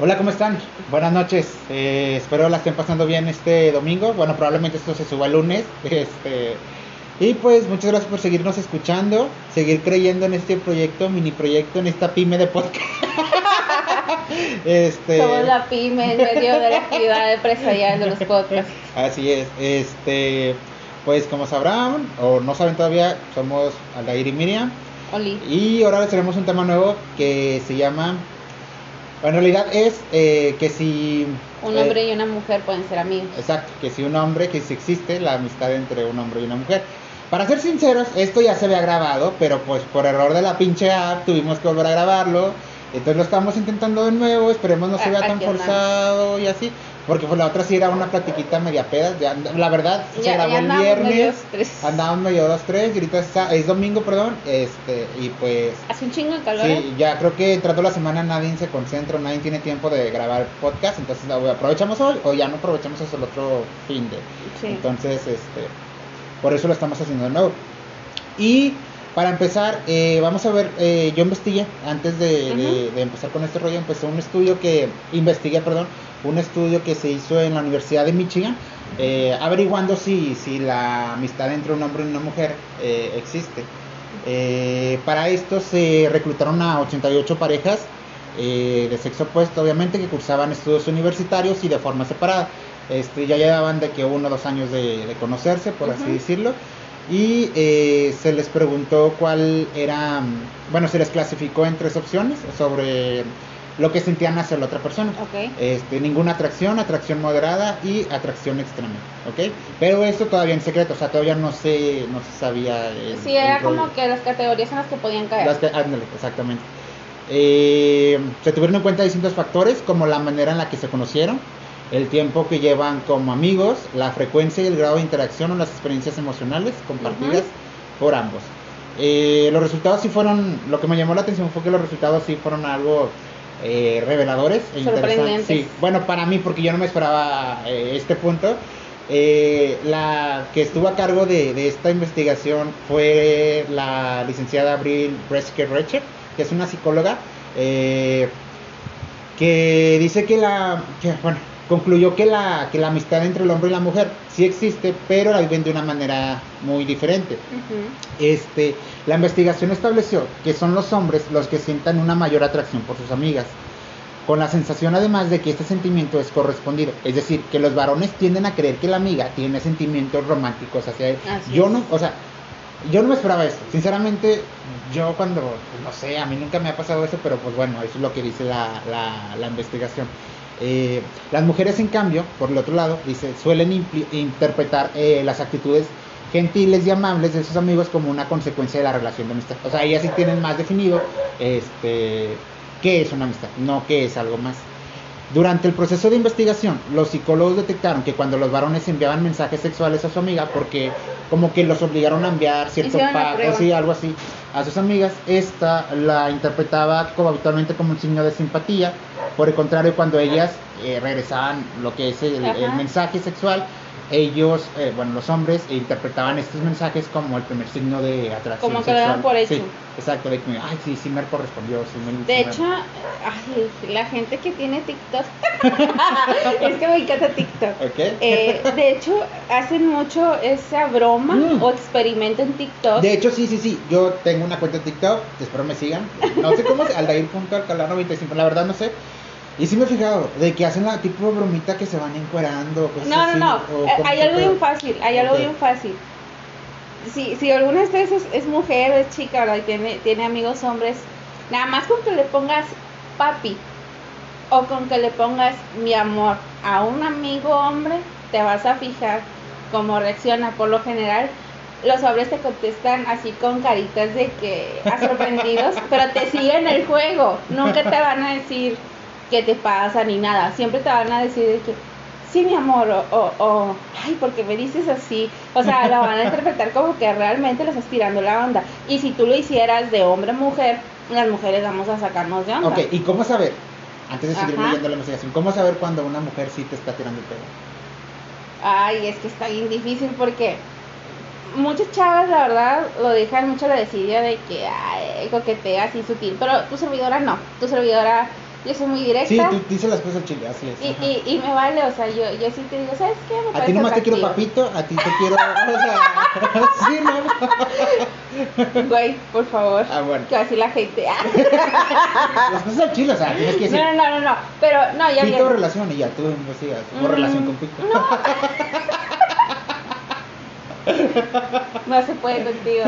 Hola, ¿cómo están? Buenas noches. Eh, espero la estén pasando bien este domingo. Bueno, probablemente esto se suba el lunes. Este, y pues muchas gracias por seguirnos escuchando, seguir creyendo en este proyecto, mini proyecto, en esta pyme de podcast. este, Somos la pyme en medio de la actividad empresarial de los podcasts. Así es. Este, pues como sabrán, o no saben todavía, somos Aldair y Miriam. Oli. Y ahora les tenemos un tema nuevo que se llama en realidad es eh, que si... Un hombre y una mujer pueden ser amigos. Exacto, que si un hombre, que si existe la amistad entre un hombre y una mujer. Para ser sinceros, esto ya se había grabado, pero pues por error de la pinche app tuvimos que volver a grabarlo. Entonces lo estamos intentando de nuevo, esperemos no se vea tan forzado y así. Porque pues la otra sí era una platiquita media peda. la verdad, se grabó el viernes. Andábamos medio dos, tres. Y ahorita es domingo, perdón. Este, y pues. Hace un chingo de calor. Sí, ¿eh? ya creo que entrando la semana nadie se concentra, nadie tiene tiempo de grabar podcast. Entonces aprovechamos hoy o ya no aprovechamos hasta el otro fin de. Sí. Entonces, este. Por eso lo estamos haciendo de nuevo. Y para empezar, eh, vamos a ver, eh, yo investigué, antes de, de, empezar con este rollo, empecé un estudio que, investigué, perdón, un estudio que se hizo en la Universidad de Michigan, eh, averiguando si, si la amistad entre un hombre y una mujer eh, existe. Eh, para esto se reclutaron a 88 parejas de sexo opuesto, obviamente, que cursaban estudios universitarios y de forma separada. Este, ya llevaban de que uno o dos años de, conocerse, por así decirlo. Y se les preguntó cuál era, bueno, se les clasificó en tres opciones sobre lo que sentían hacia la otra persona. Este, ninguna atracción, atracción moderada y atracción extrema, ¿ok? Pero esto todavía en secreto, o sea, todavía no se, no se sabía. sí, era como que las categorías en las que podían caer. Las ándale, exactamente. Eh, se tuvieron en cuenta distintos factores, como la manera en la que se conocieron, el tiempo que llevan como amigos, la frecuencia y el grado de interacción o las experiencias emocionales compartidas por ambos. Eh, los resultados sí fueron, lo que me llamó la atención fue que los resultados sí fueron algo eh, reveladores e interesantes. Sí, bueno, para mí, porque yo no me esperaba eh, este punto. Eh, la que estuvo a cargo de, esta investigación fue la licenciada Abril Bresker Recher, que es una psicóloga, que dice que la, que, bueno, concluyó que la, que la amistad entre el hombre y la mujer sí existe, pero la viven de una manera muy diferente. este, la investigación estableció que son los hombres los que sientan una mayor atracción por sus amigas, con la sensación además de que este sentimiento es correspondido. Es decir, que los varones tienden a creer que la amiga tiene sentimientos románticos hacia él. yo no, o sea, yo no me esperaba eso. Sinceramente, yo cuando, no sé, a mí nunca me ha pasado eso, pero pues bueno, eso es lo que dice la, la, la investigación. Eh, las mujeres, en cambio, por el otro lado, dice, suelen interpretar eh, las actitudes gentiles y amables de sus amigos como una consecuencia de la relación de amistad. O sea, ellas sí tienen más definido este, qué es una amistad, no qué es algo más. Durante el proceso de investigación, los psicólogos detectaron que cuando los varones enviaban mensajes sexuales a su amiga, porque como que los obligaron a enviar ciertos pagos y algo así a sus amigas, esta la interpretaba como habitualmente como un signo de simpatía. Por el contrario, cuando ellas eh, regresaban lo que es el mensaje sexual, ellos, eh, bueno, los hombres interpretaban estos mensajes como el primer signo de atracción Como que daban por hecho. Sí, exacto, de que, ay, sí, sí me correspondió. Sí me, de hecho, ay, la gente que tiene TikTok, es que me encanta TikTok. Okay. Eh, de hecho, hacen mucho esa broma mm. o experimento en TikTok. De hecho, sí, sí, sí, yo tengo una cuenta de TikTok, espero me sigan. No sé cómo, aldair.alcalá95, la verdad no sé y sí me he fijado, de que hacen la tipo bromita que se van encuerando. no, no, no, eh, hay algo bien fácil, hay algo bien fácil. Si, si alguna de ustedes es, mujer o es chica, ¿verdad? Y tiene, tiene amigos hombres, nada más con que le pongas papi o con que le pongas mi amor a un amigo hombre, te vas a fijar cómo reacciona. Por lo general, los hombres te contestan así con caritas de que a sorprendidos, pero te siguen el juego. Nunca te van a decir qué te pasa ni nada. Siempre te van a decir que, sí, mi amor, o, o, ay, porque me dices así. O sea, lo van a interpretar como que realmente le estás tirando la onda. Y si tú lo hicieras de hombre a mujer, las mujeres vamos a sacarnos de onda. Ok, ¿y cómo saber? Antes de seguir leyendo la investigación, ¿cómo saber cuando una mujer sí te está tirando el pelo? Ay, es que está bien difícil porque muchas chavas, la verdad, lo dejan mucho la desidia de que ay, coquetea así sutil, pero tu servidora no. Tu servidora yo soy muy directa. Sí, tú dices las cosas así es. Y, y, y me vale, o sea, yo, yo sí te digo, ¿sabes qué? Me A ti nomás te quiero papito, a ti te quiero. O sea, sí, ¿no? Güey, por favor. Ah, bueno. Que así la gente. Las cosas chile, o sea, tienes que decir. No, no, no, no. Pero, no, ya Pito bien. relación y ya tú investigas. O Mm, relación con Pito. No se puede contigo.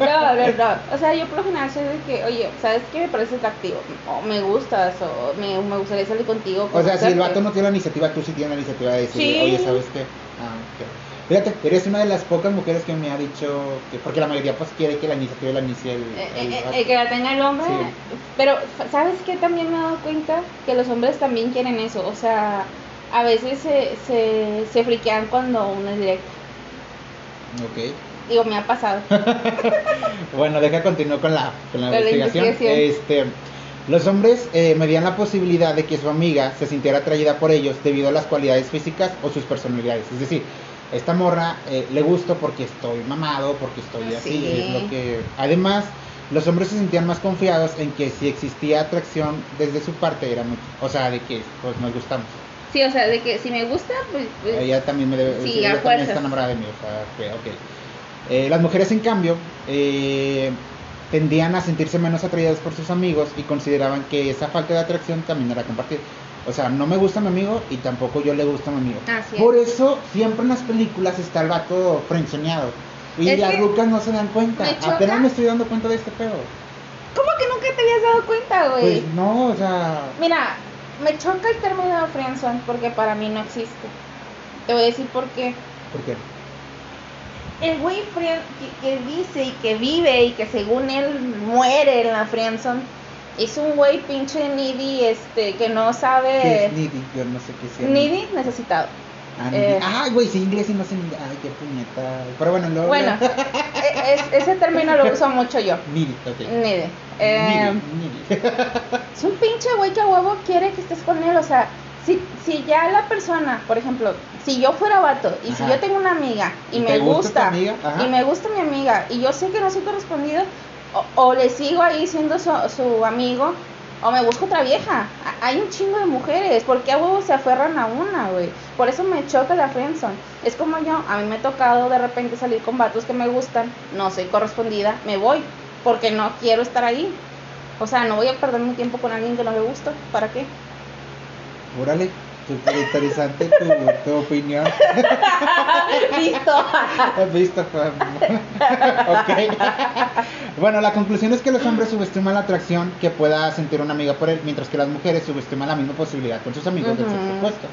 No, no, no. O sea, yo por lo general soy de que, oye, ¿sabes qué? Me parece atractivo. O me gustas, o me, me gustaría salir contigo. O sea, si el vato no tiene la iniciativa, tú sí tienes la iniciativa de decir, Sí. oye, ¿sabes qué? Ah, ok. Fíjate, eres una de las pocas mujeres que me ha dicho que, porque la mayoría pues quiere que la iniciativa la inicie el, Eh, el eh, eh, que la tenga el hombre. Sí. Pero, ¿sabes qué? También me he dado cuenta que los hombres también quieren eso. O sea, a veces se, se, se friquean cuando uno es directo. Ok. Digo, me ha pasado. Bueno, deja continuar con la, con la Con la investigación. investigación. Este, los hombres eh, medían la posibilidad de que su amiga se sintiera atraída por ellos debido a las cualidades físicas o sus personalidades. Es decir, esta morra eh, le gusto porque estoy mamado, porque estoy así. Sí. Es lo que. Además, los hombres se sentían más confiados en que si existía atracción desde su parte era mucho. O sea, de que pues nos gustamos. Sí, o sea, de que si me gusta, pues. pues Ella también me debe Sí, ella a también está enamorada de mí, o sea, que, ok. Eh, las mujeres, en cambio, eh, tendían a sentirse menos atraídas por sus amigos y consideraban que esa falta de atracción también era compartida. O sea, no me gusta mi amigo y tampoco yo le gusta a mi amigo. Así Por es. eso, siempre en las películas está el vato frenzoneado. Y Es las rucas no se dan cuenta. Apenas me estoy dando cuenta de este pedo. ¿Cómo que nunca te habías dado cuenta, güey? Pues no, o sea. Mira, me choca el término friendzone porque para mí no existe. Te voy a decir por qué. ¿Por qué? El güey que, que dice y que vive y que según él muere en la friendzone es un güey pinche needy este que no ¿Qué sabe es needy? Yo no sé qué sea. needy necesitado. Ah, Eh. Ay, güey, sí, inglés y no sé ni. Ay, qué puñeta. Pero bueno, luego. Bueno, e- es- ese término lo uso mucho yo. Needy, ok. Needy. Eh. Es un pinche güey que a huevo quiere que estés con él. O sea, si, si ya la persona, por ejemplo, si yo fuera vato y si yo tengo una amiga y, ¿Y me gusta y me gusta mi amiga y yo sé que no soy correspondido, o, o le sigo ahí siendo su, su amigo, o me busco otra vieja. Hay un chingo de mujeres, porque a huevo se aferran a una, güey. Por eso me choca la friendzone. Es como yo, a mí me ha tocado de repente salir con vatos que me gustan, no soy correspondida, me voy, porque no quiero estar ahí. O sea, no voy a perder mi tiempo con alguien que no me gusta. ¿Para qué? Órale, súper interesante tu, tu opinión. Listo. ¿Has visto? Juan? ok. Bueno, la conclusión es que los hombres subestiman la atracción que pueda sentir una amiga por él, mientras que las mujeres subestiman la misma posibilidad con sus amigos del Ujú. sexo opuesto.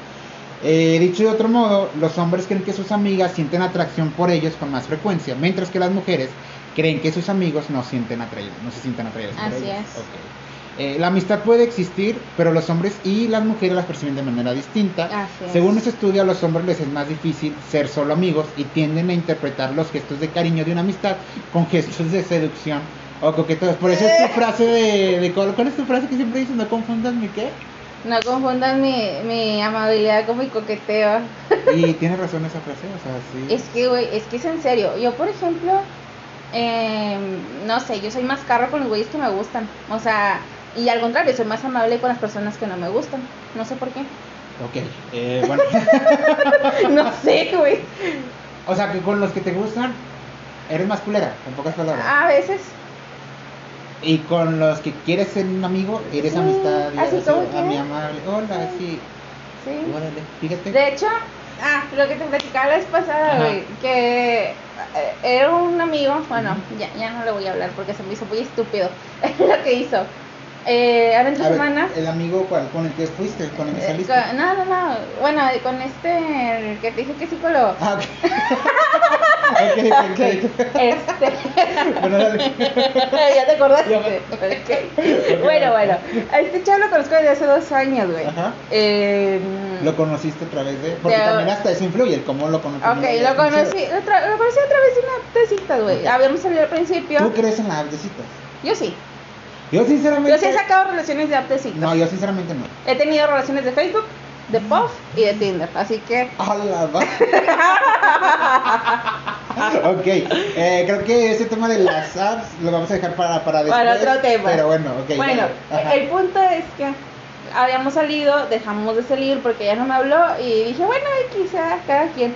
Eh, dicho de otro modo, los hombres creen que sus amigas sienten atracción por ellos con más frecuencia, mientras que las mujeres creen que sus amigos no sienten atraídos, no se sienten atraídos por Así es. Eh, la amistad puede existir, pero los hombres y las mujeres las perciben de manera distinta. Así es. Según este estudio, a los hombres les es más difícil ser solo amigos y tienden a interpretar los gestos de cariño de una amistad con gestos de seducción o coqueteos. Por eso es tu frase de, de ¿cuál, es tu frase que siempre dices? No confundas mi qué. No confundan mi, mi amabilidad con mi coqueteo. Y tienes razón esa frase, o sea, sí. Es que, güey, es que es en serio. Yo, por ejemplo, eh, no sé, yo soy más carro con los güeyes que me gustan. O sea, y al contrario, soy más amable con las personas que no me gustan. No sé por qué. Ok, eh, bueno. No sé, güey. o sea, que con los que te gustan, eres más culera, en pocas palabras. A veces. Y con los que quieres ser un amigo, eres Sí, amistad. así como amable. Hola, sí. Sí. Órale, fíjate. De hecho, ah, lo que te platicaba la vez pasada, güey, que eh, era un amigo, bueno, ya, ya no le voy a hablar porque se me hizo muy estúpido lo que hizo. Eh, ahora entre A ver, semana. el amigo cuál, con el que fuiste, con el que eh, saliste. con- no, no, no. Bueno, con este, el que te dije que es psicólogo. Ah, ok. ok, ok, ok. Este. Bueno, dale. ya te acordaste. Bueno, bueno. A este chavo lo conozco desde hace dos años, güey. Ajá. Eh, Lo conociste a través de. Porque De- también hasta eso influye, el cómo lo conociste. Ok, lo conocí, lo, tra- lo conocí a través de una tecita, güey. Habíamos salido al principio. ¿Tú crees en la app de citas? Yo sí. Yo sinceramente. Yo sí he sacado relaciones de app de citas. No, yo sinceramente no. He tenido relaciones de Facebook, de Puff y de Tinder. Así que. A la va- ok, eh, creo que ese tema de las apps lo vamos a dejar para, para después. Para otro tema. Pero bueno, ok. bueno, el punto es que habíamos salido, dejamos de salir porque ella no me habló y dije, bueno, quizá cada quien.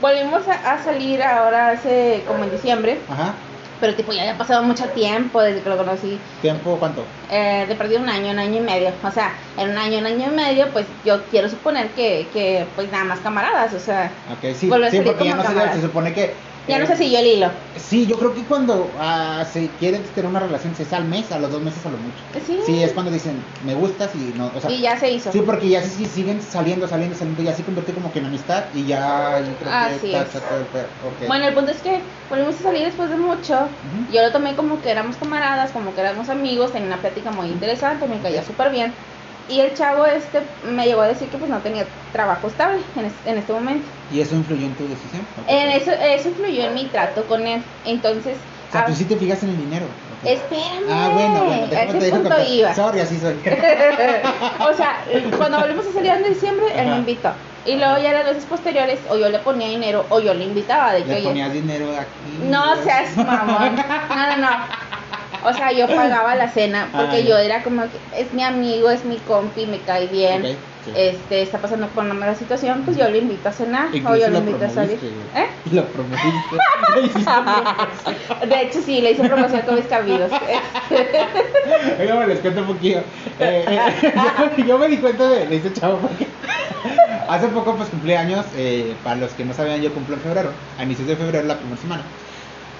Volvimos a, salir ahora hace como en diciembre. Ajá. Pero tipo ya había pasado mucho tiempo desde que lo conocí. ¿Tiempo cuánto? Eh, de perdido un año, un año y medio. O sea, en un año, un año y medio, pues yo quiero suponer que, que pues nada más camaradas, o sea. Ok, sí, sí porque ya no se, se supone que ya no sé si yo el hilo. Sí, yo creo que cuando uh, se quieren tener una relación, se es al mes, a los dos meses a lo mucho. Sí. Sí, es cuando dicen, me gustas y no. O sea, y ya se hizo. Sí, porque ya sí, siguen saliendo, saliendo, saliendo, ya se convierte como que en amistad y ya yo creo que está, okay. Bueno, el punto es que volvimos a salir después de mucho. Yo lo tomé como que éramos camaradas, como que éramos amigos, tenía una plática muy interesante, me caía súper bien. Y el chavo este me llegó a decir que pues no tenía trabajo estable en, este momento. ¿Y eso influyó en tu decisión? En eso, eso influyó en mi trato con él. Entonces... O sea, tú sí te fijas en el dinero. Espérame. Ah, bueno, bueno. a ese punto iba. Sorry, así soy. o sea, cuando volvimos a salir en diciembre, él me invitó. Y luego ya las veces posteriores, o yo le ponía dinero, o yo le invitaba. De que, ¿Le ponías dinero aquí? No seas mamón. No, no, no. O sea, yo pagaba la cena porque yo era como que es mi amigo, es mi compi, me cae bien. Este, está pasando por una mala situación, pues yo le invito a cenar o yo le invito a salir. ¿Eh? Lo promoviste. de hecho, sí, le hice promoción con mis cabidos. Oiga, les cuento un poquito. Eh, eh, yo, me di cuenta de, de ese chavo porque hace poco pues cumplí años. Eh, para los que no sabían, yo cumplo en febrero, a inicios de febrero, la primera semana.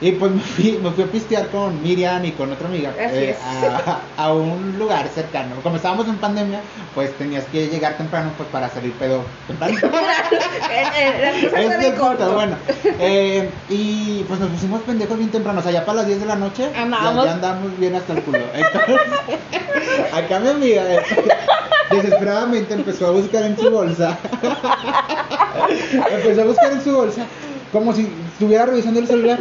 Y pues me fui, me fui a pistear con Miriam y con otra amiga eh, a, a, un lugar cercano. Como estábamos en pandemia, pues tenías que llegar temprano pues para salir pedo temprano. es corto. bueno. Eh, y pues nos pusimos pendejos bien temprano, o sea, ya para las 10 de la noche ya, ya, andamos bien hasta el culo. Entonces, acá mi amiga este, desesperadamente empezó a buscar en su bolsa. empezó a buscar en su bolsa como si estuviera revisando el celular.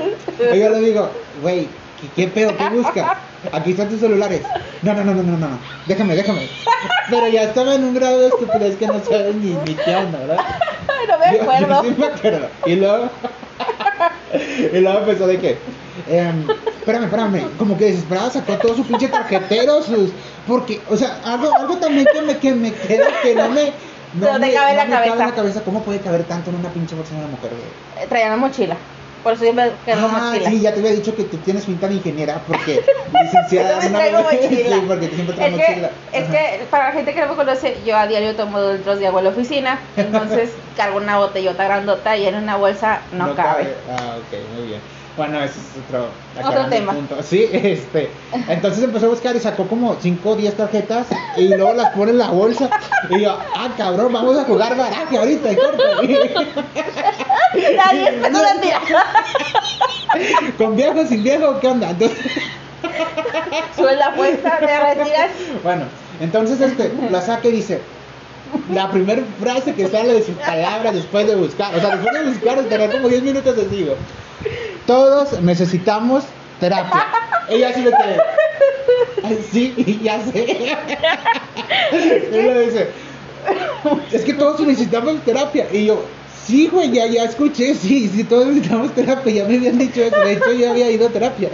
Y yo le digo, güey, ¿qué, pedo? ¿Qué busca? Aquí están tus celulares. No, no, no, no, no, no, déjame, déjame. Pero ya estaba en un grado de estupidez que no sabes ni, ni qué onda, ¿verdad? No me acuerdo. sí me acuerdo. Y luego, y luego empezó de que, eh, espérame, espérame, como que desesperada sacó todo su pinche tarjetero, sus, porque, o sea, algo, algo también que me, que me queda que no me no te cabe la cabeza. la cabeza. ¿Cómo puede caber tanto en una pinche bolsa de una mujer, güey? Eh, traía una mochila. Por eso siempre cargo ah, mochila. Sí, ya te había dicho que tú tienes pinta de ingeniera porque licenciada en una mochila. Sí, porque siempre traes mochila. es que para la gente que no me conoce, yo a diario tomo dos litros de agua en la oficina, entonces cargo una botellota grandota y en una bolsa no, no cabe. cabe. Ah, ok, muy bien. Bueno, ese es otro, otro tema. Punto. Sí, este. Entonces empezó a buscar y sacó como 5 o 10 tarjetas y luego las pone en la bolsa. Y yo, ah, cabrón, vamos a jugar baraje ahorita, y corto. Nadie es no. ¿Con viejo, sin viejo? ¿Qué onda? Entonces... Sube la apuesta, te retiras. Bueno, entonces este, la saca y dice, la primera frase que sale de sus palabras después de buscar, o sea, después de buscar, tener como 10 minutos de digo, todos necesitamos terapia. Ella sí me quedé. Sí, ya sé. Ella dice, es que todos necesitamos terapia. Y yo, sí, güey, ya, ya escuché, sí, sí, todos necesitamos terapia. Ya me habían dicho eso. De hecho, yo había ido a terapia.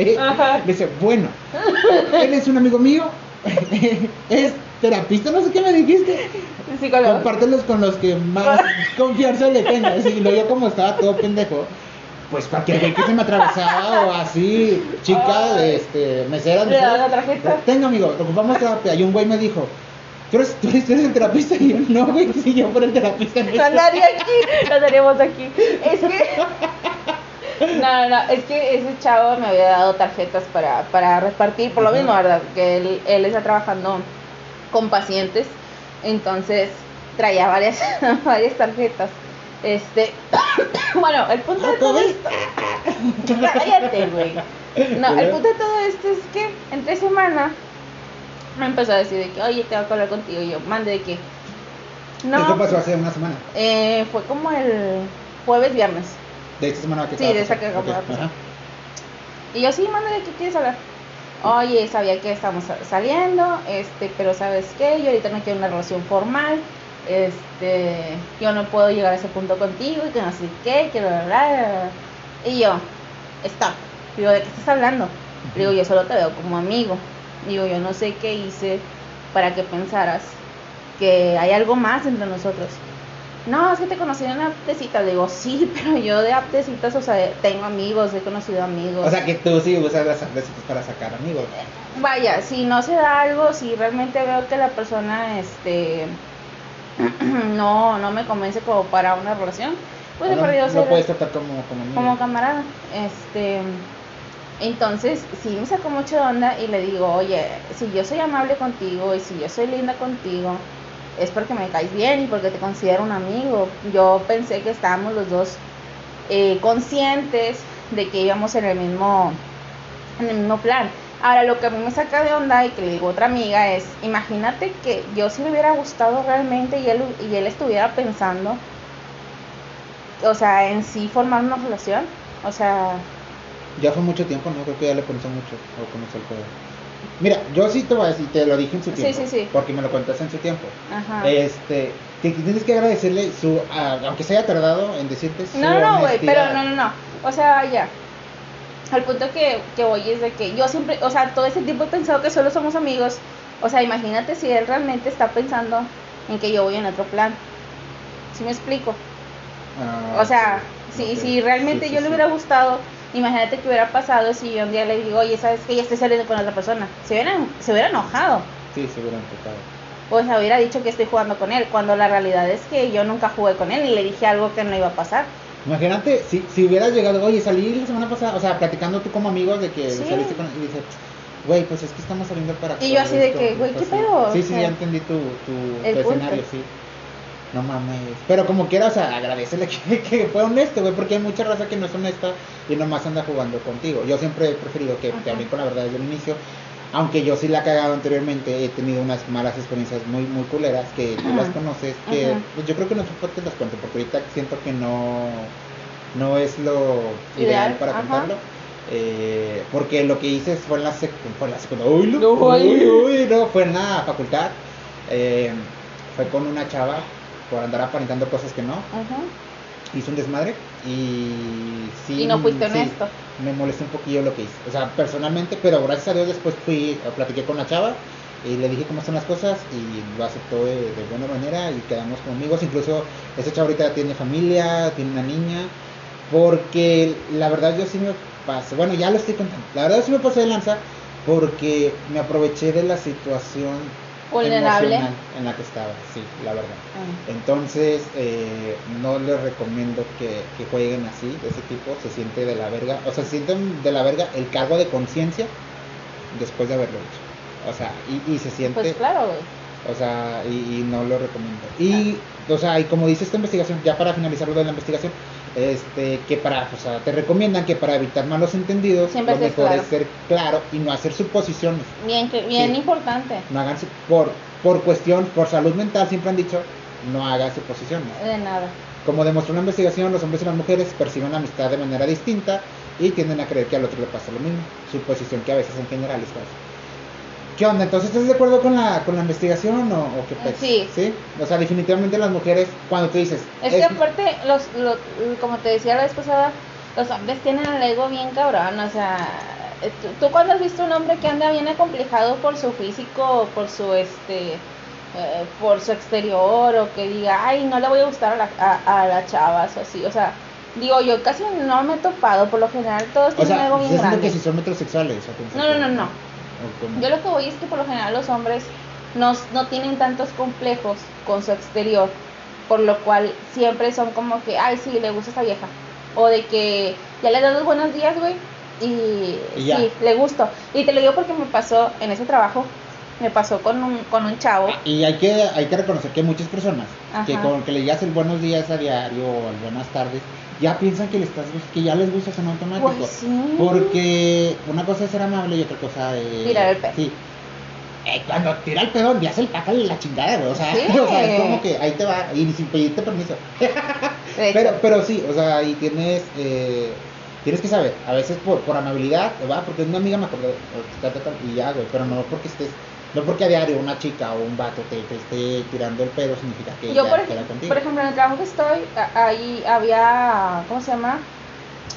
dice, bueno, él es un amigo mío. es terapista, no sé qué me dijiste. Compártelos con los que más confianza le tengas. Y luego yo como estaba todo pendejo pues cualquier güey que se me atravesaba o así, chica, este, mesera, ¿Le da la tarjeta? Tenga, amigo, ocupamos terapia. Y un güey me dijo, ¿tú eres, tú eres, el terapista? Y yo, no, güey, si yo fuera el terapista. No andaría aquí, no estaríamos aquí. Es que... No, no, es que ese chavo me había dado tarjetas para, para repartir, por lo mismo, ¿verdad? Que él, él está trabajando con pacientes, entonces traía varias, varias tarjetas. Este, bueno, el punto de todo esto. Cállate, güey. No, el punto de todo esto es que entre semana me empezó a decir de que, oye, tengo que hablar contigo. Y yo, mande de que. No. ¿Qué pasó hace una semana? Eh, fue como el jueves, viernes. ¿De esta semana que Sí, de esa que acabamos okay. Y yo, sí, mande de qué quieres hablar. Oye, sabía que estamos saliendo, este, pero ¿sabes qué? Yo ahorita no quiero una relación formal este, yo no puedo llegar a ese punto contigo y que no sé qué, que bla, bla, Y yo, stop. Digo, ¿de qué estás hablando? Digo, yo solo te veo como amigo. Digo, yo no sé qué hice para que pensaras que hay algo más entre nosotros. No, es que te conocí en una aptecita. Le digo, sí, pero yo de aptecitas, o sea, tengo amigos, he conocido amigos. O sea, que tú sí usas las aptecitas para sacar amigos. Vaya, si no se da algo, si realmente veo que la persona, este, no, no me convence como para una relación, pues no, perdido puedes tratar como, como amigo. como camarada. Este, entonces, sí me sacó mucho de onda y le digo, oye, si yo soy amable contigo y si yo soy linda contigo, es porque me caes bien y porque te considero un amigo. Yo pensé que estábamos los dos eh, conscientes de que íbamos en el mismo en el mismo plan. Ahora, lo que a mí me saca de onda y que le digo a otra amiga es, imagínate que yo sí me hubiera gustado realmente y él, y él estuviera pensando, o sea, en sí formar una relación. O sea, Ya fue mucho tiempo, ¿no? Creo que ya le pensó mucho o comenzó el juego. Mira, yo sí te voy a decir, te lo dije en su Sí, tiempo. sí, sí. Porque me lo contaste en su tiempo. ajá. Este, que tienes que agradecerle su, a- aunque se haya tardado en decirte su No, no, güey, pero no, no, no. O sea, ya. Al punto que, que voy es de que yo siempre, o sea, todo ese tiempo he pensado que solo somos amigos. O sea, imagínate si él realmente está pensando en que yo voy en otro plan. ¿Sí me explico? Ah, O sea, sí, si, si realmente Sí, sí, yo le hubiera gustado, imagínate que hubiera pasado si yo un día le digo, oye, ¿sabes que Ya estoy saliendo con otra persona. Se hubiera, se hubiera enojado. Sí, se hubieran tocado. O sea, hubiera dicho que estoy jugando con él, cuando la realidad es que yo nunca jugué con él y le dije algo que no iba a pasar. Imagínate, si, si hubieras llegado, oye, salí la semana pasada, o sea, platicando tú como amigos de que Sí. saliste con y dices, güey, pues es que estamos saliendo para... Y yo así de que, güey, ¿qué pedo? Sí, sí, ya entendí tu, tu, escenario, sí. No mames. Pero como quiera, o sea, agradecele que, que fue honesto, güey, porque hay mucha raza que no es honesta y nomás anda jugando contigo. Yo siempre he preferido que te Ajá. hablen con la verdad desde el inicio. Aunque yo sí la he cagado anteriormente, he tenido unas malas experiencias muy, muy culeras que tú las conoces, que Ajá. pues yo creo que no te las cuento, porque ahorita siento que no, no es lo ideal, Ideal, para ajá. contarlo. Eh, porque lo que hice fue en la, sec fue en la secundaria. Uy, no, uy, uy, no, fue en la facultad. Eh, fue con una chava por andar aparentando cosas que no. Ajá. Hizo un desmadre y sí. Y no fuiste sí, honesto. me molestó un poquillo lo que hice. O sea, personalmente, pero gracias a Dios después fui, platiqué con la chava y le dije cómo son las cosas y lo aceptó de, de buena manera y quedamos como amigos. Incluso esa chava ahorita tiene familia, tiene una niña. Porque la verdad yo sí me pasé, bueno ya lo estoy contando, la verdad sí me pasé de lanza porque me aproveché de la situación Vulnerable. en la que estaba, sí, la verdad. Ah. Entonces, eh, no les recomiendo que, que jueguen así, de ese tipo, se siente de la verga, o sea, se sienten de la verga el cargo de conciencia después de haberlo hecho. O sea, y, y se siente, Pues claro, güey. O sea, y, y no lo recomiendo. Y, o sea, y como dice esta investigación, ya para finalizar lo de la investigación, este, que para, o sea, te recomiendan que para evitar malos entendidos, Siempre lo mejor claro. es ser claro y no hacer suposiciones. Bien, que- bien Sí. importante. No hagan por, por cuestión, por salud mental, siempre han dicho, no hagas suposiciones. De nada. Como demostró una investigación, los hombres y las mujeres perciben la amistad de manera distinta y tienden a creer que al otro le pasa lo mismo. Suposición que a veces en general es falsa. ¿Qué onda? Entonces, ¿estás de acuerdo con la, con la investigación o, o qué pasa? Sí. ¿Sí? O sea, definitivamente las mujeres, cuando tú dices... Es que aparte, los, lo- como te decía la vez pasada, los hombres tienen el ego bien cabrón, o sea, eh, tú, tú cuando has visto un hombre que anda bien acomplejado por su físico, o por su este, eh, por su exterior, o que diga, ay, no le voy a gustar a, la, a, a las chavas, o así, o sea, digo, yo casi no me he topado, por lo general todos O tienen sea, algo ¿estás bien grande. que si son metrosexuales o cómo se No, no, no, no. Yo lo que voy es que por lo general los hombres no, no tienen tantos complejos con su exterior, por lo cual siempre son como que, ay, sí, le gusta esta vieja. O de que ya le das los buenos días, güey, y, sí, le gusto. Y te lo digo porque me pasó en ese trabajo, me pasó con un, con un chavo. Y hay que, hay que reconocer que muchas personas que con que le digas el buenos días a diario o el buenas tardes, ya piensan que, le estás, que ya les gustas en automático. Pues sí. Porque una cosa es ser amable y otra cosa es... Tirar el pedo. Sí. Eh, cuando tira el pedo, envías el paca la chingada, güey. O sea, Sí. o sea, es como que ahí te va, y sin pedirte permiso. Pero, pero sí, o sea, y tienes, eh, tienes que saber, a veces por, por amabilidad, va, porque una amiga me acordó, o ta, ta, ta, y ya, güey, pero no porque estés, no porque a diario una chica o un vato te, te esté tirando el pedo, significa que Yo, ya por, queda ej- contigo. por ejemplo, en el trabajo que estoy, ahí había, ¿cómo se llama?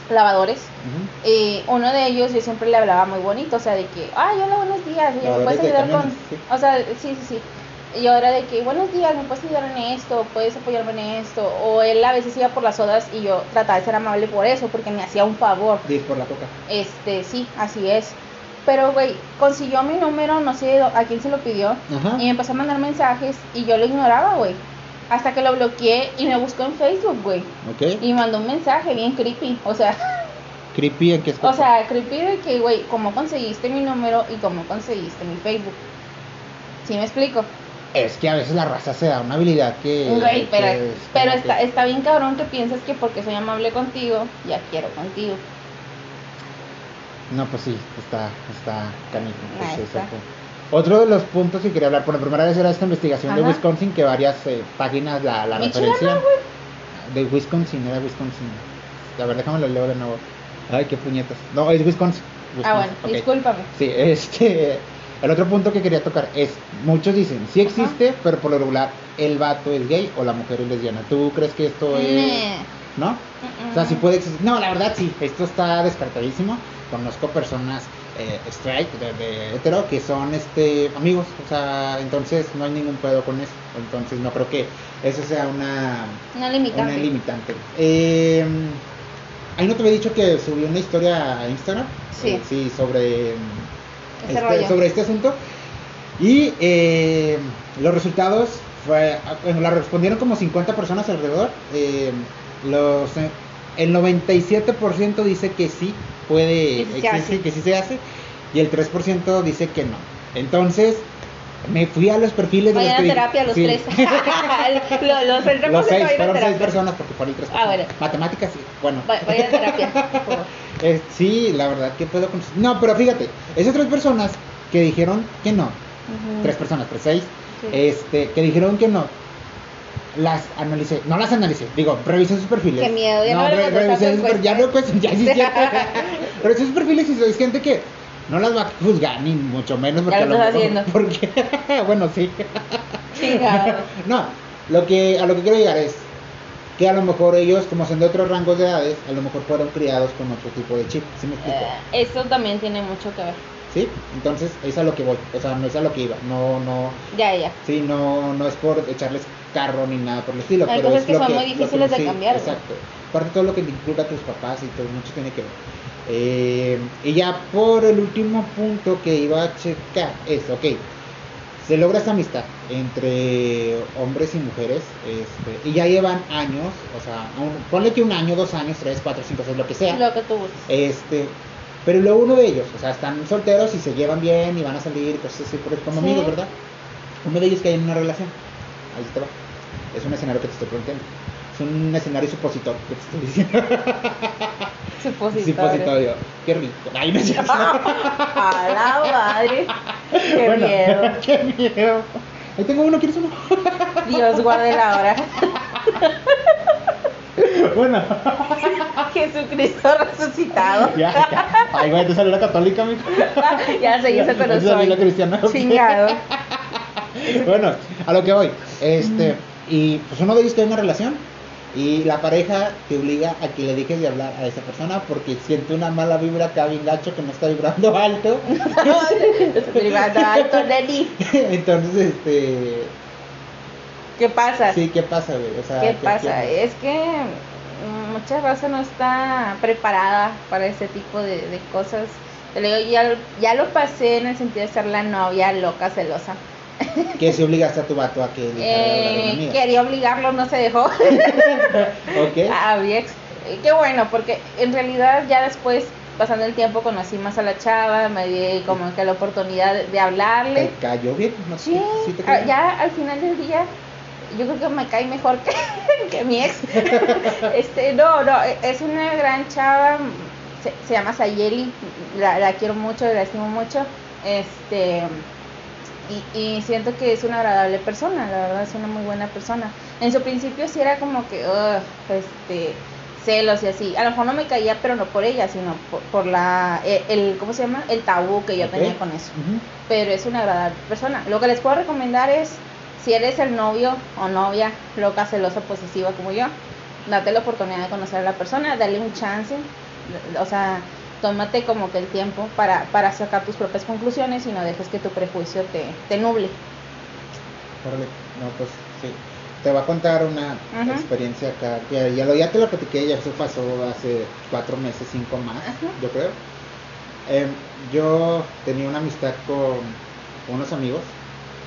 Lavadores. Ujú. Y uno de ellos yo siempre le hablaba muy bonito, o sea, de que, ay, hola, buenos días, me puedes de ayudar con... sí. O sea, sí, sí, sí. Y ahora de que, buenos días, ¿me puedes ayudar en esto? ¿Puedes apoyarme en esto? O él a veces iba por las sodas y yo trataba de ser amable por eso, porque me hacía un favor. Ir por la coca. Este, sí, así es. Pero, güey, consiguió mi número, no sé a quién se lo pidió, Ajá. y me empezó a mandar mensajes y yo lo ignoraba, güey. Hasta que lo bloqueé y me buscó en Facebook, güey. Ok. Y mandó un mensaje bien creepy. O sea, Creepy en qué o aspecto? sea, creepy de que, güey, ¿cómo conseguiste mi número y cómo conseguiste mi Facebook? ¿Sí me explico? Es que a veces la raza se da una habilidad que. Güey, pero, que es pero está, que- está bien cabrón que piensas que porque soy amable contigo, ya quiero contigo. No, pues sí, está, está canijo. pues, está. Otro de los puntos que quería hablar, por la primera vez era esta investigación de. Wisconsin, que varias eh, páginas la, la referencian. güey. De Wisconsin, era Wisconsin. A ver, déjame lo leo de nuevo. Ay, qué puñetas. No, es Wisconsin. Ah, Wisconsin, bueno, ok. discúlpame. Sí, este. El otro punto que quería tocar es: muchos dicen, sí existe, pero por lo regular el vato es gay o la mujer es lesbiana. ¿Tú crees que esto es.? ¿No? O sea, sí puede existir. No, la verdad sí, esto está descartadísimo. Conozco personas eh, straight, de, de hetero, que son este amigos. O sea, entonces no hay ningún pedo con eso. Entonces no creo que eso sea una, Una limitante. una limitante. Eh, ahí no te había dicho que subí una historia a Instagram. Sí. Eh, sí, sobre, este, sobre este asunto. Y eh, los resultados, fue, bueno, la respondieron como 50 personas alrededor. Eh, los, eh, el 97% dice que sí puede Que sí se existir, hace. que sí se hace. Y el 3% dice que no. Entonces, me fui a los perfiles de Vayan los a que terapia los sí. tres. los, los entramos Los seis, fueron seis personas porque fueron tres Ah, bueno. Matemáticas, sí. Bueno. Va- Vayan a terapia. Eh, sí, la verdad, ¿qué puedo. No, pero fíjate, esas tres personas que dijeron que no, tres personas, tres, seis, Sí. este, que dijeron que no, las analicé, no las analicé, digo, revisé sus perfiles. Qué miedo, ya no le re- revisé sus ya no, pues, ya sí, revisé sus perfiles y es gente que no las va a juzgar, ni mucho menos porque Ya lo estás haciendo. Porque, bueno, sí. Chingado. no, lo que, a lo que quiero llegar es que a lo mejor ellos, como son de otros rangos de edades, a lo mejor fueron criados con otro tipo de chip, ¿sí me explico? Eh, Eso también tiene mucho que ver. ¿Sí? Entonces, es a lo que voy, o sea, no es a lo que iba, no, no, Ya, ya. sí, no, no es por echarles carro ni nada por el estilo, Hay pero cosas es que lo son que, muy difíciles de sí, cambiar. Exacto, aparte todo lo que inculca a tus papás y todo, mucho tiene que ver. Eh, y ya por el último punto que iba a checar es, ok, se logra esta amistad entre hombres y mujeres, este, y ya llevan años, o sea, un- ponle que un año, dos años, tres, cuatro, cinco, seis, lo que sea. Lo que tú. Este, pero luego uno de ellos, o sea, están solteros y se llevan bien y van a salir, cosas así, por- como Sí. amigos, ¿verdad? Uno de ellos que hay en una relación. Ahí te va. Es un escenario que te estoy planteando. Es un escenario supositor que te estoy diciendo. Supositorio. Supositorio. Qué rico. Ay, no es cierto. A la madre. Qué Bueno, miedo. Qué miedo. Ahí tengo uno, ¿quieres uno? Dios guarde la hora. bueno. Jesucristo resucitado. ya, ya. Ay, güey, te salió la católica, mijo. ya se hizo con te salió la cristiana. ok. Chingado. bueno, a lo que voy. Este, y pues uno de ellos tiene una relación y la pareja te obliga a que le dejes de hablar a esa persona porque siente una mala vibra acá bien gacho que no está vibrando alto. Privado alto, Nelly. Entonces, este, ¿Qué pasa? sí, ¿qué pasa, güey? O sea, ¿Qué pasa? Es que mucha raza no está preparada para ese tipo de, de cosas. Te lo digo, ya, ya lo pasé en el sentido de ser la novia loca, celosa. Que si obligaste a tu vato a que Eh, quería obligarlo, no se dejó. Ok. a mi ex. Eh, Qué bueno, porque en realidad ya después, pasando el tiempo, conocí más a la chava, me di como que la oportunidad de, de hablarle. ¿Te cayó bien? No Sí, ¿sí te ah, cayó? ya al final del día, yo creo que me cae mejor que, que mi ex. este, no, no, es una gran chava, se, se llama Sayeli, la, la quiero mucho, la estimo mucho. Este, y, y siento que es una agradable persona, la verdad es una muy buena persona. En su principio sí era como que, ugh, este, celos y así. A lo mejor no me caía, pero no por ella, sino por, por la, el, el- ¿cómo se llama? El tabú que yo tenía con eso Ujú. pero es una agradable persona. Lo que les puedo recomendar es, si eres el novio o novia loca, celosa, posesiva como yo, date la oportunidad de conocer a la persona, darle un chance, o sea, tómate como que el tiempo para, para sacar tus propias conclusiones y no dejes que tu prejuicio te, te nuble. No, pues sí. Te voy a contar una experiencia acá, que ya, lo, ya te lo platiqué, ya eso pasó hace cuatro meses, cinco más, yo creo. Em, yo tenía una amistad con unos amigos.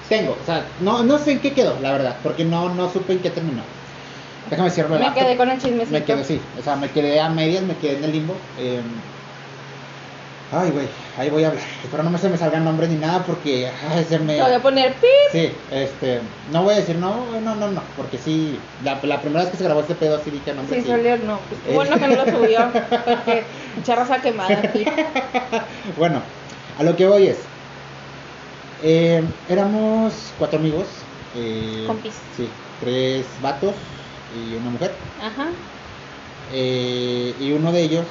Tengo, o sea, no, no sé en qué quedó, la verdad, porque no, no supe en qué terminó. Déjame decirlo. Me quedé con el chismecito. Me quedé, sí, o sea, me quedé a medias, me quedé en el limbo. em, ay, güey, ahí voy a hablar. Espero no me se me salgan nombres ni nada porque ay, se me... Te voy a poner pi. Sí, este, no voy a decir no, no, no, no, porque sí, la, la primera vez que se grabó este pedo sí dije nombre. Sí, salió, no. Pues, bueno que no lo subió. Porque quemada aquí. Bueno, a lo que voy es, eh, éramos cuatro amigos. eh, Compis. Sí, tres vatos y una mujer. Ajá. eh, y uno de ellos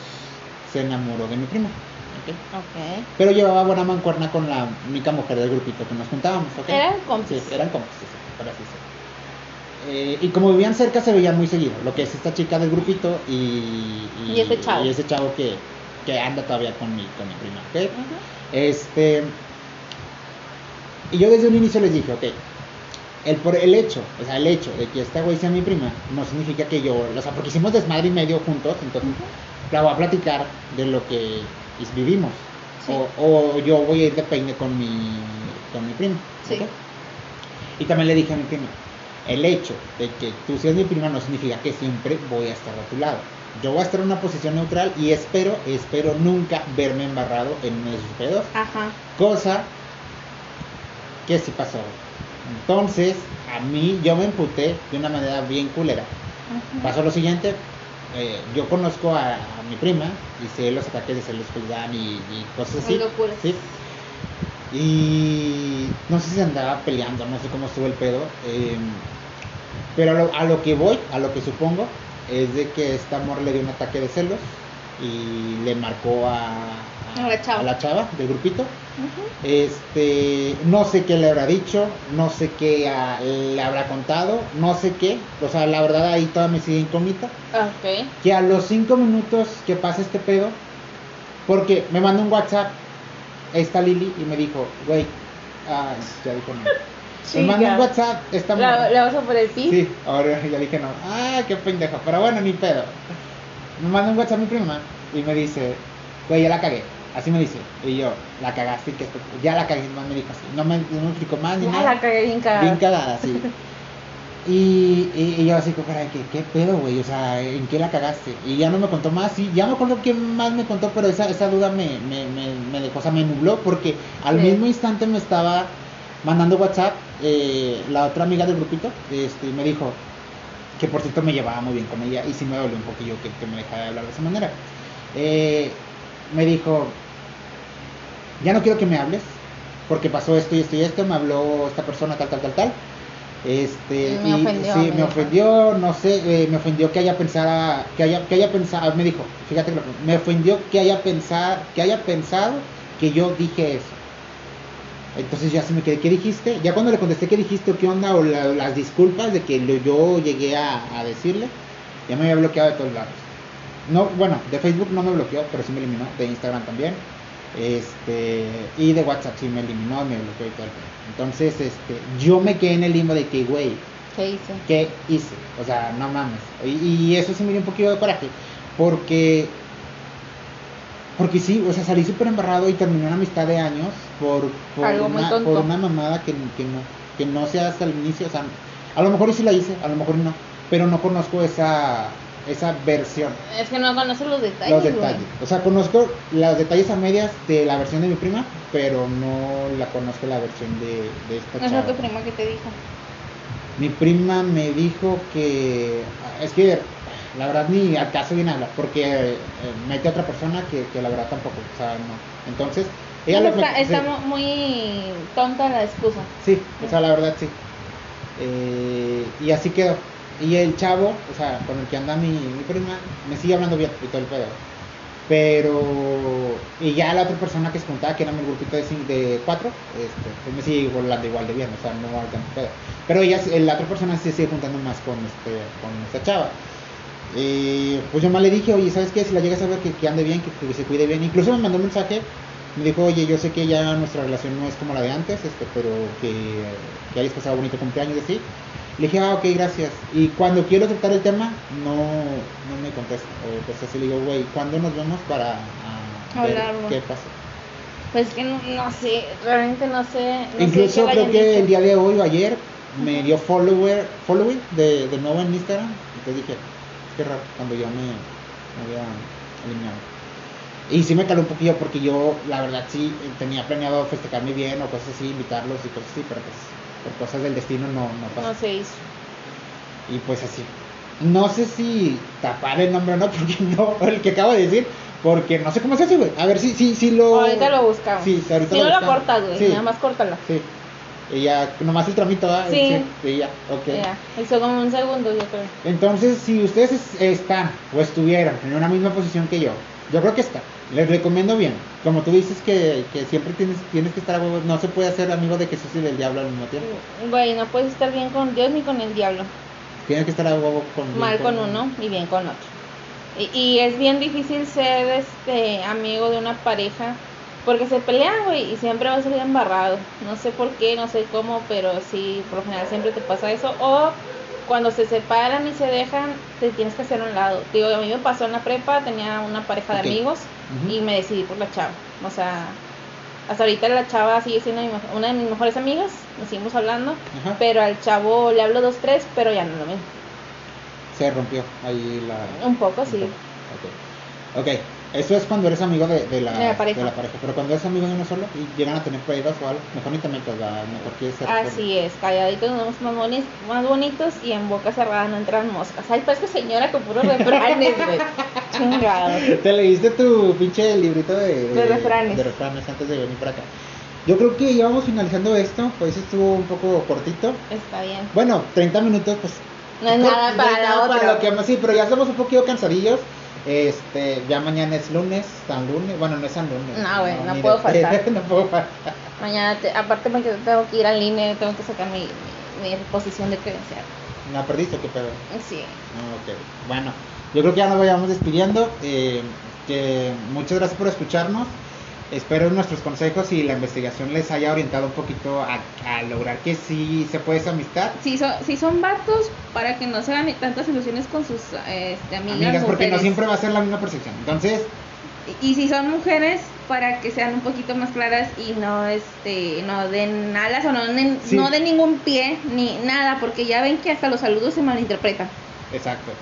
se enamoró de mi prima. ¿ok? Ok. Pero llevaba buena mancuerna con la única mujer del grupito que nos juntábamos. ¿ok? Eran compis. Sí, eran cómplices, sí, por así. Eh, y como vivían cerca, se veían muy seguido. Lo que es esta chica del grupito y, Y ese chavo. y ese chavo que, que anda todavía con mi, con mi prima. Ajá. Este. Y yo desde un inicio les dije, ok. El, por el hecho, o sea, el hecho de que esta güey sea mi prima, no significa que yo, o sea, porque hicimos desmadre y medio juntos, entonces la voy a platicar de lo que vivimos. Sí. O, o yo voy a ir de peine con mi, con mi prima. Sí. ¿ok? Y también le dije a mi prima, el hecho de que tú seas mi prima no significa que siempre voy a estar a tu lado. Yo voy a estar en una posición neutral y espero, espero nunca verme embarrado en uno de sus pedos. Ajá. Cosa que sí pasó. Entonces, a mí yo me emputé de una manera bien culera. Ajá. Pasó lo siguiente, eh, yo conozco a, a mi prima y sé los ataques de celos que le dan y, y cosas así. Y no sé si andaba peleando, no sé cómo estuvo el pedo. eh, pero a lo, a lo que voy, a lo que supongo, es de que esta amor le dio un ataque de celos y le marcó a, A la chava. a la chava del grupito. Este, no sé qué le habrá dicho, no sé qué ah, le habrá contado, no sé qué. O sea, la verdad ahí todavía me sigue incógnita. Ok. Que a los cinco minutos que pasa este pedo, porque me mandó un WhatsApp esta Lili y me dijo, güey, ah, ya dijo no. Me mandó un. WhatsApp esta ¿La. ¿Le vas a poner pi? Sí, ahora ya dije no. Ah, qué pendejo. Pero bueno, ni pedo. Me manda un WhatsApp mi prima y me dice, güey, ya la cagué. Así me dice. Y yo, la cagaste, que esto- ya la cagué, más me dijo así. No me, no me explicó más ni Ya nada. la cagué bien cagada. Bien cagada, sí. Y, y, y yo así, como, caray, ¿qué, ¿qué pedo, güey? O sea, ¿en qué la cagaste? Y ya no me contó más, sí, ya me acuerdo qué más me contó, pero esa, esa duda me, me, me, me dejó, o sea, me nubló, porque al Sí. mismo instante me estaba mandando WhatsApp eh, la otra amiga del grupito, este, me dijo que por cierto me llevaba muy bien con ella, y sí me dolió un poquillo que, que me dejara de hablar de esa manera. Eh, me dijo, ya no quiero que me hables, porque pasó esto y esto y esto, me habló esta persona tal, tal, tal, tal. Este, Me y ofendió, sí, me dijo. ofendió, no sé, eh, me ofendió que haya pensado, que haya, que haya pensado, me dijo, fíjate que lo- me ofendió que haya pensado, que haya pensado que yo dije eso. Entonces ya se me quedé, ¿qué dijiste? Ya cuando le contesté qué dijiste o qué onda o la- las disculpas de que lo- yo llegué a, a decirle, ya me había bloqueado de todos lados. No, bueno, de Facebook no me bloqueó, pero sí me eliminó, de Instagram también. Este, y de WhatsApp sí me eliminó, me bloqueó y todo. Entonces, este, yo me quedé en el limbo de que, güey, ¿Qué hice? ¿qué hice? O sea, no mames. Y, y eso sí me dio un poquito de coraje. Porque. Porque sí, o sea, salí súper embarrado y terminé una amistad de años por, por, Algo una, por una mamada que, que, no, que no sé hasta el inicio. O sea, a lo mejor sí la hice, a lo mejor no. Pero no conozco esa, esa versión, Es que no conoces los detalles. los güey. detalles. O sea, conozco los detalles a medias de la versión de mi prima, pero no la conozco la versión de, de esta Esa chava. es tu prima que te dijo. Mi prima me dijo que es que la verdad ni al caso viene a hablar porque eh, mete a otra persona que, que la verdad tampoco, o sea, no. Entonces, ella No, lo está, está mu- muy tonta la excusa. sí, o sea, la verdad sí. Eh, y así quedó. Y el chavo, o sea, con el que anda mi, mi prima, me sigue hablando bien y todo el pedo. Pero, y ya la otra persona que se juntaba, que era mi grupito de, de cuatro, este, pues me sigue hablando igual de bien, o sea, no hay tanto pedo. Pero ella, sí- la otra persona se sigue juntando más con, este, con esta chava. Eh, pues yo más le dije, oye, ¿sabes qué? Si la llegas a ver que, que ande bien, que, que se cuide bien. Incluso me mandó un mensaje Me dijo, oye, yo sé que ya nuestra relación no es como la de antes, este, pero que, que hayas pasado bonito cumpleaños y así. Le dije, ah, ok, gracias. Y cuando quiero tratar el tema, no, no me contesta. O pues así le digo, güey, ¿cuándo nos vemos para ah, ver qué pasa? Pues que no, no sé, realmente no sé. no Incluso creo que dicho. el día de hoy o ayer me dio follower, following de, de nuevo en Instagram. Entonces dije, qué raro, cuando ya me, me había eliminado. Y sí me caló un poquillo porque yo, la verdad, sí eh, tenía planeado festejarme bien o cosas así, invitarlos y cosas así, pero pues por cosas del destino no, no pasó. No se hizo. Y pues así. No sé si tapar el nombre o no, porque no, el que acabo de decir, porque no sé cómo se hace, güey. A ver si, si, si lo. Ahorita lo buscamos. Sí, ahorita si no lo cortas, güey, nada más córtalo. Sí. Y ya, nomás el tramito, ¿verdad? Sí. Y ya, ok. Ya, hizo como un segundo, yo creo. Entonces, si ustedes es- están o estuvieran en una misma posición que yo, yo creo que está. Les recomiendo bien. Como tú dices que, que siempre tienes, tienes que estar a huevo, no se puede hacer amigo de Jesús y del diablo al mismo tiempo. Güey, no puedes estar bien con Dios ni con el diablo. Tienes que estar a huevo con Mal con uno y bien con otro. Y, y es bien difícil ser este amigo de una pareja porque se pelean, güey, y siempre va a salir embarrado. No sé por qué, no sé cómo, pero sí, por lo general siempre te pasa eso. O cuando se separan y se dejan, te tienes que hacer a un lado. Digo, a mí me pasó en la prepa, tenía una pareja de amigos y me decidí por la chava. O sea, hasta ahorita la chava sigue siendo una de mis mejores amigas, nos seguimos hablando, Ajá. pero al chavo le hablo dos, tres, pero ya no es lo mismo. Se rompió ahí la. Un poco, sí. Ok. Ok. Eso es cuando eres amigo de, de la, De la pareja. Pero cuando eres amigo de uno solo y llegan a tener pruebas o algo, mejor ni te metas, mejor quieres ser. Así es, calladitos nos vemos más, boni- más bonitos y en boca cerrada no entran moscas. Ay, parece señora con puros refranes, güey. Chingado. ¿Te leíste tu pinche librito de, De refranes. de refranes antes de venir para acá? Yo creo que ya vamos finalizando esto, pues estuvo un poco cortito. Está bien. Bueno, 30 minutos, pues. No es nada para la nada otra. lo que sí, pero ya estamos un poquito cansadillos. Este, ya mañana es lunes, San Lunes. Bueno, no es San Lunes. No, güey, no puedo faltar. no puedo faltar. Mañana, te- aparte porque tengo que ir al INE, tengo que sacar mi, mi, mi reposición de credencial. ¿La perdiste? ¿Qué pedo? Sí. Ah, ok. Bueno, yo creo que ya nos vayamos despidiendo. eh, que muchas gracias por escucharnos. Espero nuestros consejos y la investigación les haya orientado un poquito a, a lograr que sí se puede esa amistad. Si son, si son vatos, para que no se hagan tantas ilusiones con sus este, amigas, Amigas, porque no siempre va a ser la misma percepción. Entonces, Y si son mujeres, para que sean un poquito más claras y no este no den alas o no den, Sí. no den ningún pie ni nada, porque ya ven que hasta los saludos se malinterpretan. Exacto.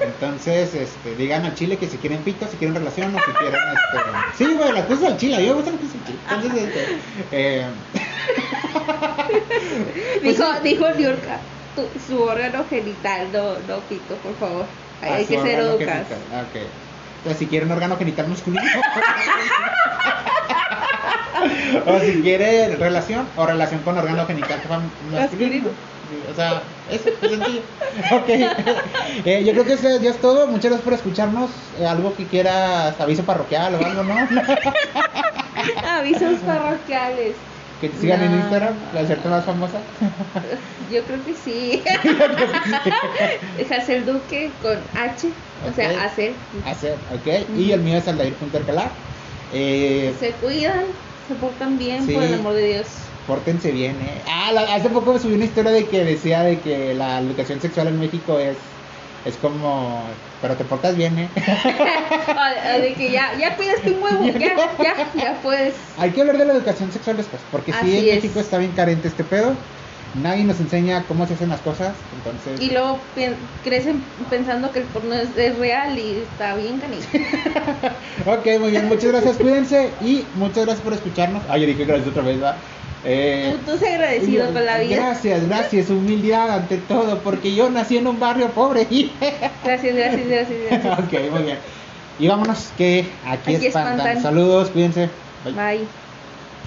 Entonces, este, digan al chile que si quieren pito, si quieren relación o si quieren, este... Sí, güey, las cosas al chile, a mí me gustan las cosas al chile. Entonces, este, eh, Pues dijo, dijo Niurka, tu- su órgano genital, no, no pito, por favor. Hay, Ah, hay que ser educados. Ah, ok. Entonces, si quieren órgano genital masculino. o si quieren relación o relación con órgano genital masculino. O sea, eso es sencillo. Ok. Eh, yo creo que eso ya es todo. Muchas gracias por escucharnos. Eh, algo que quieras, aviso parroquial o algo, ¿no? Avisos parroquiales. que te sigan en. Instagram, la hacerte más famosa. Yo creo que sí. Hacer Duque con H, o sea, hacer. Hacer, ok. Y el mío es aldair.ercalar. Eh, Se cuidan, se portan bien, Sí. por el amor de Dios. Pórtense bien, eh. Ah, la- hace poco me subí una historia de que decía de que la educación sexual en México es es como pero te portas bien, eh. O- o de que ya, ya cuidaste un huevo, ya, ya, ya puedes. Hay que hablar de la educación sexual después, porque si Así en es. México está bien carente este pedo. Nadie nos enseña cómo se hacen las cosas, entonces Y luego pen- crecen pensando que el porno es, es real y está bien canijo. Ok, muy bien, muchas gracias, cuídense y muchas gracias por escucharnos. Ah, yo dije gracias otra vez, ¿va? Eh, Tú sé agradecido con la vida. Gracias, gracias, humildad ante todo, porque yo nací en un barrio pobre. Gracias, gracias, gracias, gracias. ok, muy bien. Y vámonos, que aquí, Aquí espantan. espantan. Saludos, cuídense. Bye. Bye.